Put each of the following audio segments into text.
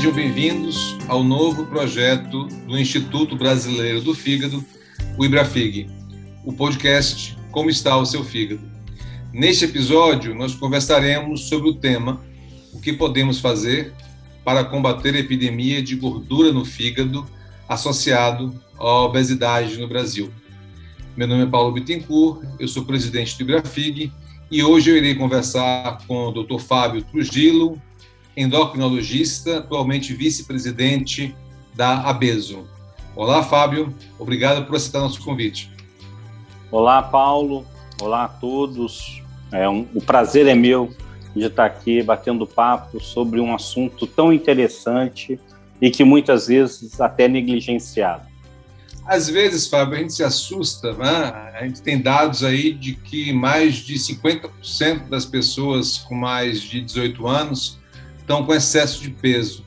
Sejam bem-vindos ao novo projeto do Instituto Brasileiro do Fígado, o IBRAFIG, o podcast Como está o seu fígado. Neste episódio, nós conversaremos sobre o tema O que podemos fazer para combater a epidemia de gordura no fígado associado à obesidade no Brasil. Meu nome é Paulo Bittencourt, eu sou presidente do IBRAFIG e hoje eu irei conversar com o Dr. Fábio Trujillo, endocrinologista, atualmente vice-presidente da ABESO. Olá, Fábio, obrigado por aceitar nosso convite. Olá, Paulo, olá a todos. É um, o prazer é meu de estar aqui batendo papo sobre um assunto tão interessante e que muitas vezes até negligenciado. Às vezes, Fábio, a gente se assusta, né? a gente tem dados aí de que mais de 50% das pessoas com mais de 18 anos estão com excesso de peso.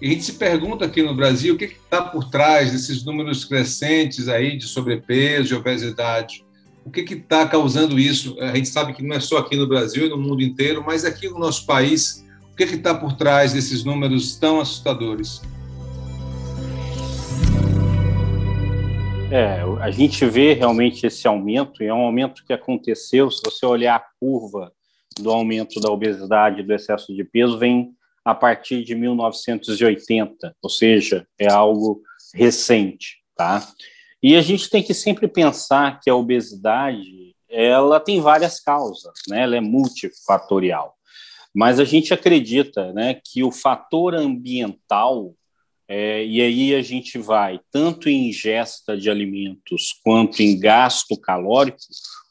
E a gente se pergunta aqui no Brasil o que está por trás desses números crescentes aí de sobrepeso e obesidade. O que está causando isso? A gente sabe que não é só aqui no Brasil e no mundo inteiro, mas aqui no nosso país, o que está por trás desses números tão assustadores? É, a gente vê realmente esse aumento, e é um aumento que aconteceu, se você olhar a curva do aumento da obesidade e do excesso de peso, vem a partir de 1980, ou seja, é algo recente, tá? E a gente tem que sempre pensar que a obesidade, ela tem várias causas, né? Ela é multifatorial. Mas a gente acredita, né, que o fator ambiental é, e aí a gente vai tanto em ingesta de alimentos quanto em gasto calórico.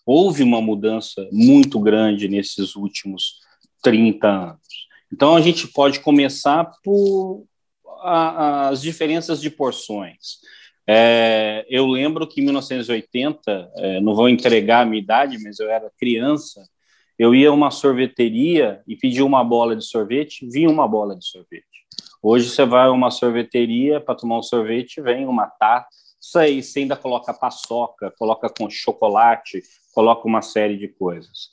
Houve uma mudança muito grande nesses últimos 30 anos. Então a gente pode começar por a, as diferenças de porções. É, eu lembro que em 1980, é, não vou entregar a minha idade, mas eu era criança, eu ia a uma sorveteria e pedia uma bola de sorvete, vinha uma bola de sorvete. Hoje você vai a uma sorveteria para tomar um sorvete, vem uma taça, aí você ainda coloca paçoca, coloca com chocolate, coloca uma série de coisas.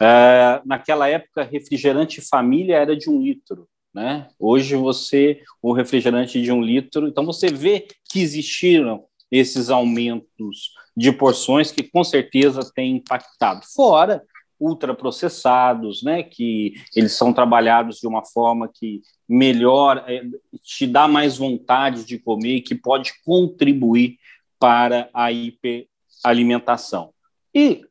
É, naquela época, refrigerante família era de um litro. Né? Hoje você, o refrigerante de um litro, então você vê que existiram esses aumentos de porções que com certeza têm impactado. Fora ultraprocessados, né, que eles são trabalhados de uma forma que melhor é, te dá mais vontade de comer, que pode contribuir para a hiperalimentação. E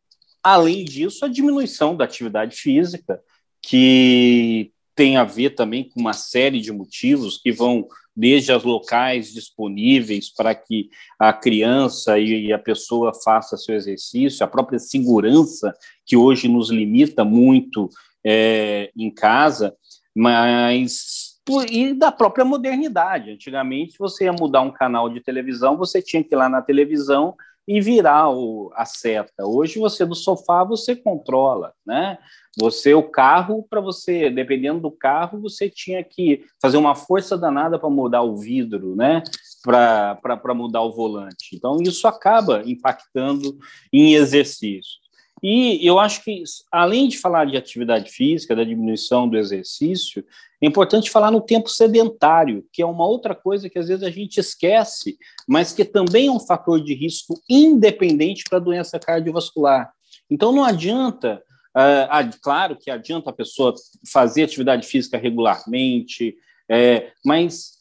além disso, a diminuição da atividade física, que tem a ver também com uma série de motivos que vão desde as locais disponíveis para que a criança e a pessoa faça seu exercício, a própria segurança que hoje nos limita muito é, em casa, mas e da própria modernidade. Antigamente, você ia mudar um canal de televisão, você tinha que ir lá na televisão e virar o, a seta. Hoje você do sofá você controla, né? Você o carro para você, dependendo do carro, você tinha que fazer uma força danada para mudar o vidro, né? Para mudar o volante. Então isso acaba impactando em exercício. E eu acho que, além de falar de atividade física, da diminuição do exercício, é importante falar no tempo sedentário, que é uma outra coisa que às vezes a gente esquece, mas que também é um fator de risco independente para a doença cardiovascular. Então não adianta, uh, claro que adianta a pessoa fazer atividade física regularmente, é, mas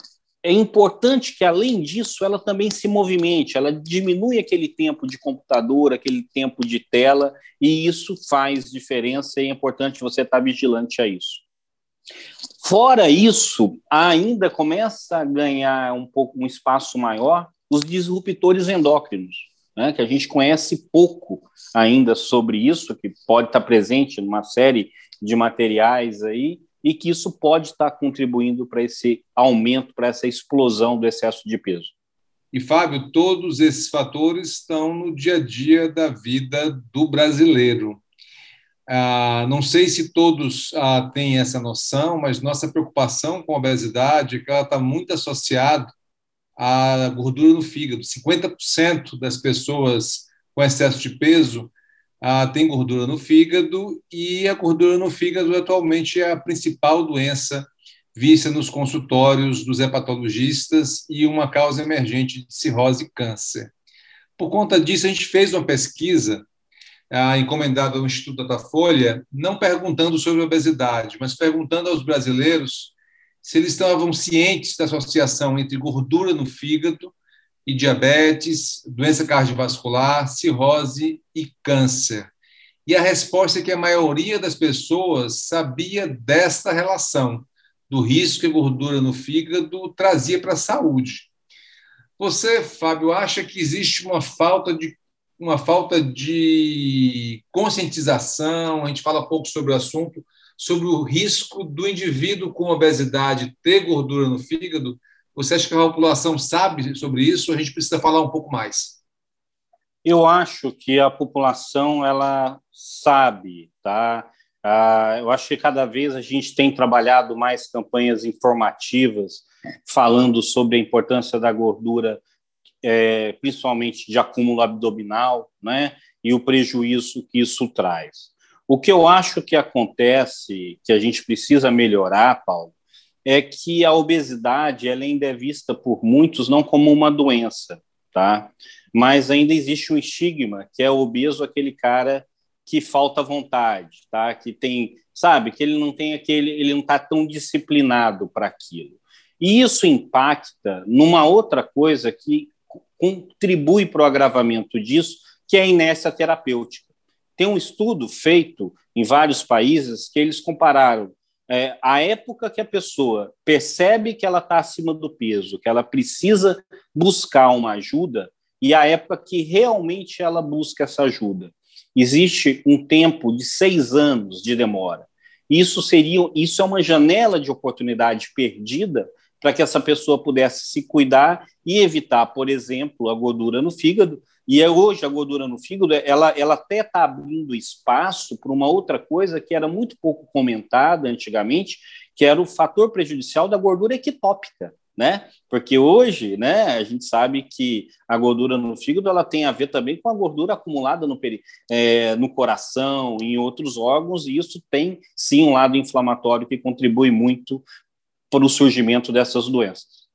é importante que, além disso, ela também se movimente, ela diminui aquele tempo de computador, aquele tempo de tela, e isso faz diferença e é importante você estar vigilante a isso. Fora isso, ainda começa a ganhar um pouco um espaço maior os disruptores endócrinos, né, que a gente conhece pouco ainda sobre isso, que pode estar presente numa série de materiais aí, e que isso pode estar contribuindo para esse aumento, para essa explosão do excesso de peso. E, Fábio, todos esses fatores estão no dia a dia da vida do brasileiro. Ah, não sei se todos ah, têm essa noção, mas nossa preocupação com a obesidade é que ela está muito associada à gordura no fígado. 50% das pessoas com excesso de peso ah, gordura no fígado e a gordura no fígado atualmente é a principal doença vista nos consultórios dos hepatologistas e uma causa emergente de cirrose e câncer. Por conta disso, a gente fez uma pesquisa ah, encomendada ao Instituto Datafolha, não perguntando sobre obesidade, mas perguntando aos brasileiros se eles estavam cientes da associação entre gordura no fígado e diabetes, doença cardiovascular, cirrose e câncer. E a resposta é que a maioria das pessoas sabia desta relação, do risco que a gordura no fígado trazia para a saúde. Você, Fábio, acha que existe uma falta de uma falta de conscientização? A gente fala pouco sobre o assunto, sobre o risco do indivíduo com obesidade ter gordura no fígado. Você acha que a população sabe sobre isso? A gente precisa falar um pouco mais? Eu acho que a população ela sabe, tá? Ah, eu acho que cada vez a gente tem trabalhado mais campanhas informativas falando sobre a importância da gordura, é, principalmente de acúmulo abdominal, né? E o prejuízo que isso traz. O que eu acho que acontece, que a gente precisa melhorar, Paulo, é que a obesidade ela ainda é vista por muitos não como uma doença, tá? mas ainda existe um estigma que é obeso aquele cara que falta vontade, tá? Que tem, sabe, que ele não tem aquele, ele não está tão disciplinado para aquilo. E isso impacta numa outra coisa que contribui para o agravamento disso, que é a inércia terapêutica. Tem um estudo feito em vários países que eles compararam é, a época que a pessoa percebe que ela está acima do peso, que ela precisa buscar uma ajuda, e a época que realmente ela busca essa ajuda. Existe um tempo de seis anos de demora. Isso seria, isso é uma janela de oportunidade perdida para que essa pessoa pudesse se cuidar e evitar, por exemplo, a gordura no fígado. E é hoje a gordura no fígado, ela, ela até está abrindo espaço para uma outra coisa que era muito pouco comentada antigamente, que era o fator prejudicial da gordura equitópica né? Porque hoje, né, a gente sabe que a gordura no fígado ela tem a ver também com a gordura acumulada no, peri é, no coração, em outros órgãos, e isso tem sim um lado inflamatório que contribui muito para o surgimento dessas doenças.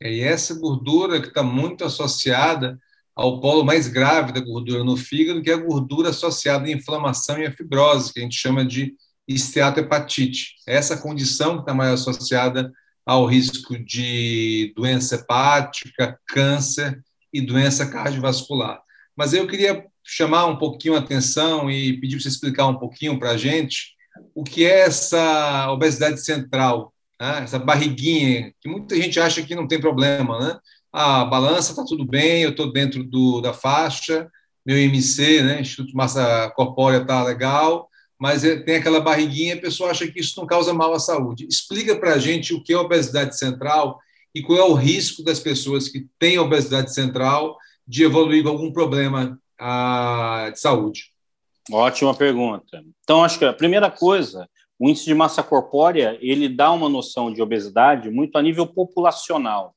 É, e essa gordura que está muito associada ao polo mais grave da gordura no fígado, que é a gordura associada à inflamação e à fibrose, que a gente chama de esteatohepatite. Essa condição que está mais associada ao risco de doença hepática, câncer e doença cardiovascular. Mas eu queria chamar um pouquinho a atenção e pedir para você explicar um pouquinho para a gente o que é essa obesidade central, né? essa barriguinha, que muita gente acha que não tem problema, né? A balança está tudo bem, eu estou dentro do, da faixa, meu IMC, né? Instituto Massa Corpórea está legal, mas é, tem aquela barriguinha, a pessoa acha que isso não causa mal à saúde. Explica para a gente o que é obesidade central e qual é o risco das pessoas que têm obesidade central de evoluir com algum problema ah, de saúde. Ótima pergunta. Então, acho que a primeira coisa, o índice de massa corpórea, ele dá uma noção de obesidade muito a nível populacional,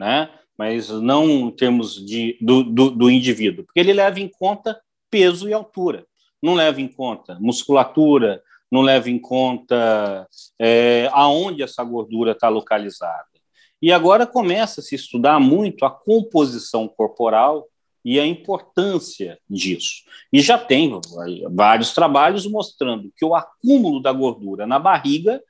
né? mas não em termos de, do, do, do indivíduo, porque ele leva em conta peso e altura não leva em conta musculatura, não leva em conta é, aonde essa gordura está localizada. E agora começa a se estudar muito a composição corporal e a importância disso. E já tem vários trabalhos mostrando que o acúmulo da gordura na barriga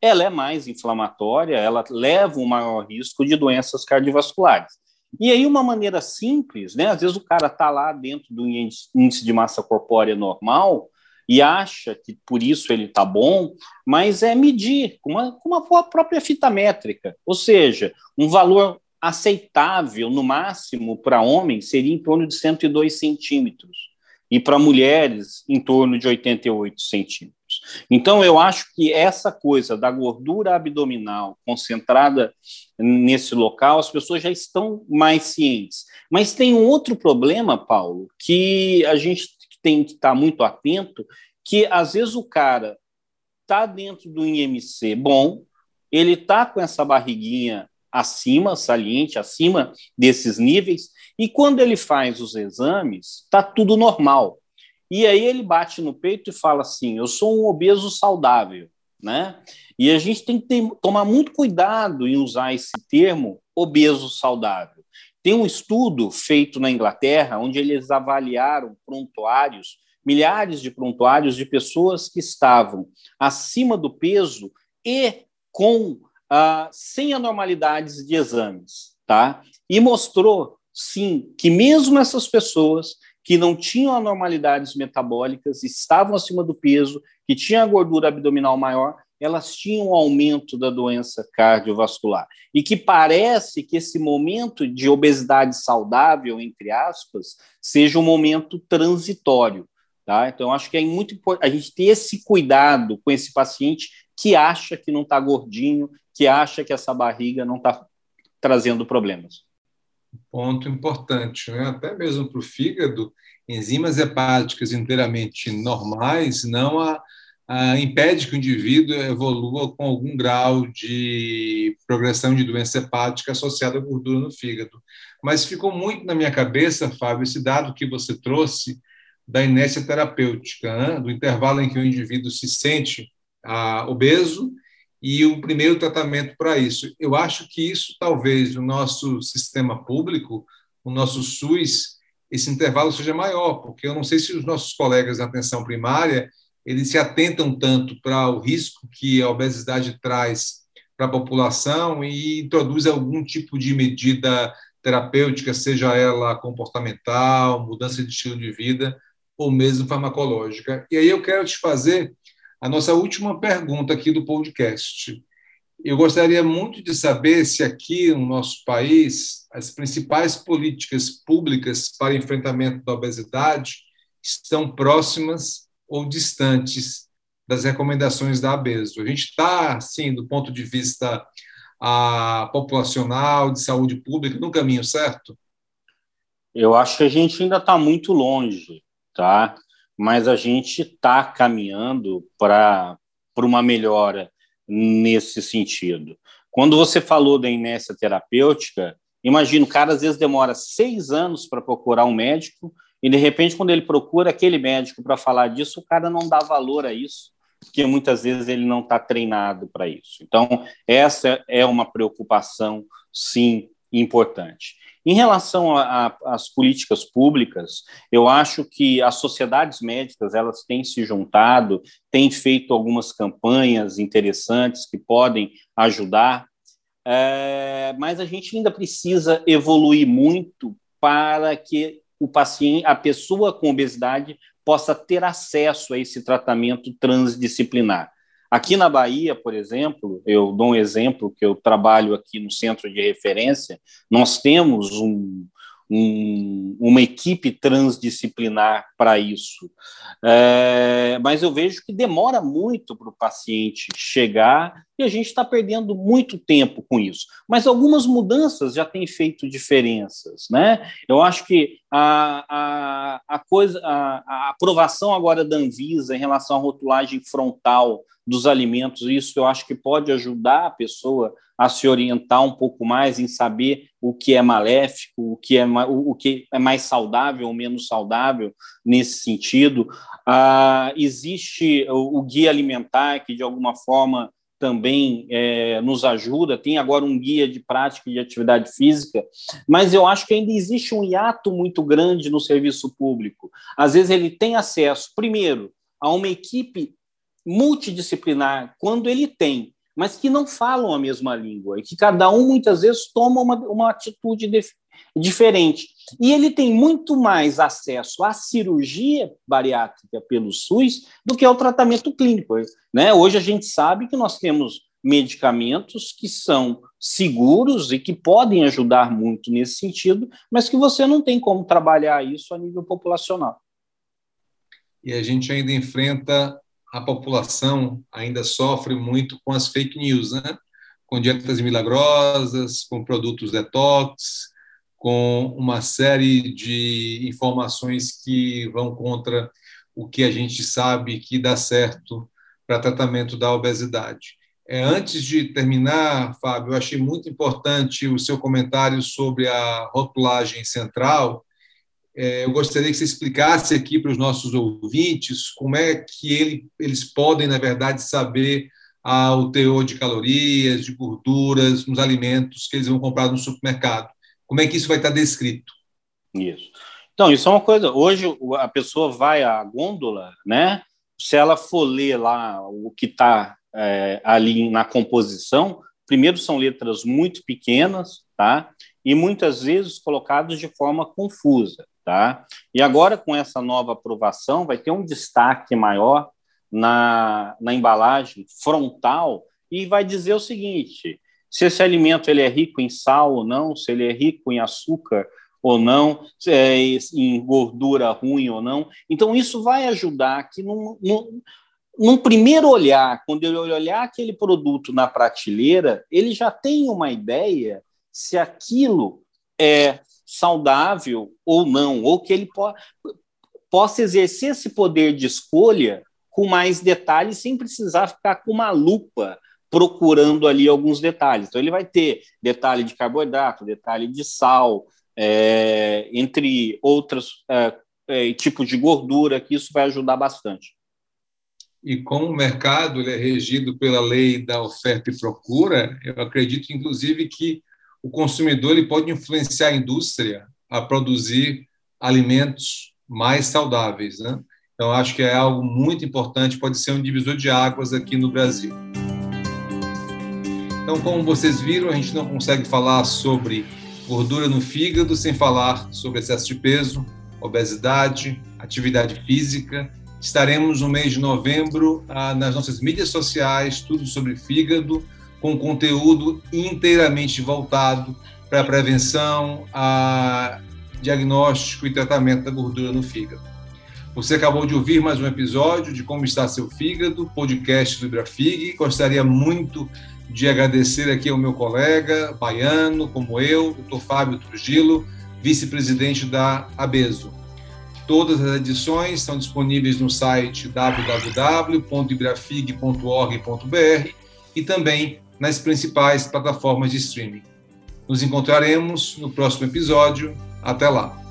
ela é mais inflamatória, ela leva um maior risco de doenças cardiovasculares. E aí, uma maneira simples, né? Às vezes o cara está lá dentro do índice de massa corpórea normal e acha que por isso ele está bom, mas é medir com uma, com uma própria fita métrica. Ou seja, um valor aceitável, no máximo, para homens seria em torno de 102 centímetros, e para mulheres, em torno de 88 centímetros. Então, eu acho que essa coisa da gordura abdominal concentrada nesse local, as pessoas já estão mais cientes. Mas tem um outro problema, Paulo, que a gente tem que estar muito atento, que às vezes o cara está dentro do IMC bom, ele está com essa barriguinha acima, saliente, acima desses níveis, e quando ele faz os exames, está tudo normal. E aí ele bate no peito e fala assim: Eu sou um obeso saudável. né? E a gente tem que ter, tomar muito cuidado em usar esse termo obeso saudável. Tem um estudo feito na Inglaterra onde eles avaliaram prontuários, milhares de prontuários de pessoas que estavam acima do peso e com ah, sem anormalidades de exames, tá? E mostrou, sim, que mesmo essas pessoas que não tinham anormalidades metabólicas, estavam acima do peso, que tinham a gordura abdominal maior, elas tinham um aumento da doença cardiovascular. E que parece que esse momento de obesidade saudável, entre aspas, seja um momento transitório. Tá? Então, acho que é muito importante a gente ter esse cuidado com esse paciente que acha que não está gordinho, que acha que essa barriga não está trazendo problemas. Ponto importante, né? até mesmo para o fígado, enzimas hepáticas inteiramente normais não a ah, impede que o indivíduo evolua com algum grau de progressão de doença hepática associada à gordura no fígado. Mas ficou muito na minha cabeça, Fábio, esse dado que você trouxe da inércia terapêutica, né? do intervalo em que o indivíduo se sente ah, obeso e o primeiro tratamento para isso. Eu acho que isso, talvez, no nosso sistema público, o nosso SUS, esse intervalo seja maior, porque eu não sei se os nossos colegas da atenção primária eles se atentam tanto para o risco que a obesidade traz para a população e introduz algum tipo de medida terapêutica, seja ela comportamental, mudança de estilo de vida ou mesmo farmacológica. E aí eu quero te fazer a nossa última pergunta aqui do podcast. Eu gostaria muito de saber se aqui no nosso país as principais políticas públicas para enfrentamento da obesidade estão próximas ou distantes das recomendações da ABESO. A gente está, assim, do ponto de vista a, ah, populacional, de saúde pública, no caminho certo? Eu acho que a gente ainda está muito longe, tá? Mas a gente está caminhando para uma melhora nesse sentido. Quando você falou da inércia terapêutica, imagina, o cara às vezes demora seis anos para procurar um médico e, de repente, quando ele procura aquele médico para falar disso, o cara não dá valor a isso, porque muitas vezes ele não está treinado para isso. Então, essa é uma preocupação, sim, importante. Em relação às políticas públicas, eu acho que as sociedades médicas elas têm se juntado, têm feito algumas campanhas interessantes que podem ajudar, é, mas a gente ainda precisa evoluir muito para que o paciente, a pessoa com obesidade possa ter acesso a esse tratamento transdisciplinar. Aqui na Bahia, por exemplo, eu dou um exemplo que eu trabalho aqui no centro de referência, nós temos um, um, uma equipe transdisciplinar para isso. É, mas eu vejo que demora muito para o paciente chegar e a gente está perdendo muito tempo com isso. Mas algumas mudanças já têm feito diferenças. Né? Eu acho que a, a, a, coisa, a, a aprovação agora da Anvisa em relação à rotulagem frontal dos alimentos, isso eu acho que pode ajudar a pessoa a se orientar um pouco mais em saber o que é maléfico, o que é, o, que é mais saudável ou menos saudável nesse sentido. Ah, existe o, o, guia alimentar, que de alguma forma também é, nos ajuda, tem agora um guia de prática de atividade física, mas eu acho que ainda existe um hiato muito grande no serviço público. Às vezes ele tem acesso, primeiro, a uma equipe multidisciplinar, quando ele tem mas que não falam a mesma língua e que cada um muitas vezes toma uma, uma atitude diferente. E ele tem muito mais acesso à cirurgia bariátrica pelo SUS do que ao tratamento clínico. Né? Hoje a gente sabe que nós temos medicamentos que são seguros e que podem ajudar muito nesse sentido, mas que você não tem como trabalhar isso a nível populacional. E a gente ainda enfrenta a população ainda sofre muito com as fake news, né? com dietas milagrosas, com produtos detox, com uma série de informações que vão contra o que a gente sabe que dá certo para tratamento da obesidade. É, antes de terminar, Fábio, eu achei muito importante o seu comentário sobre a rotulagem central, eu gostaria que você explicasse aqui para os nossos ouvintes como é que ele, eles podem, na verdade, saber ao teor de calorias, de gorduras nos alimentos que eles vão comprar no supermercado. Como é que isso vai estar descrito? Isso. Então, isso é uma coisa. Hoje a pessoa vai à gôndola, né? Se ela for ler lá o que está é, ali na composição, primeiro são letras muito pequenas, tá? E muitas vezes colocadas de forma confusa, tá? E agora com essa nova aprovação vai ter um destaque maior na, na embalagem frontal e vai dizer o seguinte: se esse alimento ele é rico em sal ou não, se ele é rico em açúcar ou não, é, em gordura ruim ou não. Então, isso vai ajudar que, num, num, num, primeiro olhar, quando ele olhar aquele produto na prateleira, ele já tem uma ideia se aquilo é saudável ou não, ou que ele po possa exercer esse poder de escolha com mais detalhes, sem precisar ficar com uma lupa procurando ali alguns detalhes. Então, ele vai ter detalhe de carboidrato, detalhe de sal, é, entre outros é, é, tipos de gordura, que isso vai ajudar bastante. E como o mercado é regido pela lei da oferta e procura, eu acredito, inclusive, que o consumidor ele pode influenciar a indústria a produzir alimentos mais saudáveis. Né? Então, acho que é algo muito importante, pode ser um divisor de águas aqui no Brasil. Então, como vocês viram, a gente não consegue falar sobre gordura no fígado sem falar sobre excesso de peso, obesidade, atividade física. Estaremos no mês de novembro ah, nas nossas mídias sociais, tudo sobre fígado, com conteúdo inteiramente voltado para a prevenção, a diagnóstico e tratamento da gordura no fígado. Você acabou de ouvir mais um episódio de Como Está Seu Fígado, podcast do Ibrafig. Gostaria muito de agradecer aqui ao meu colega baiano, como eu, Dr. Fábio Trujillo, vice-presidente da Abeso. Todas as edições estão disponíveis no site www.ibrafig.org.br e também nas principais plataformas de streaming. Nos encontraremos no próximo episódio. Até lá!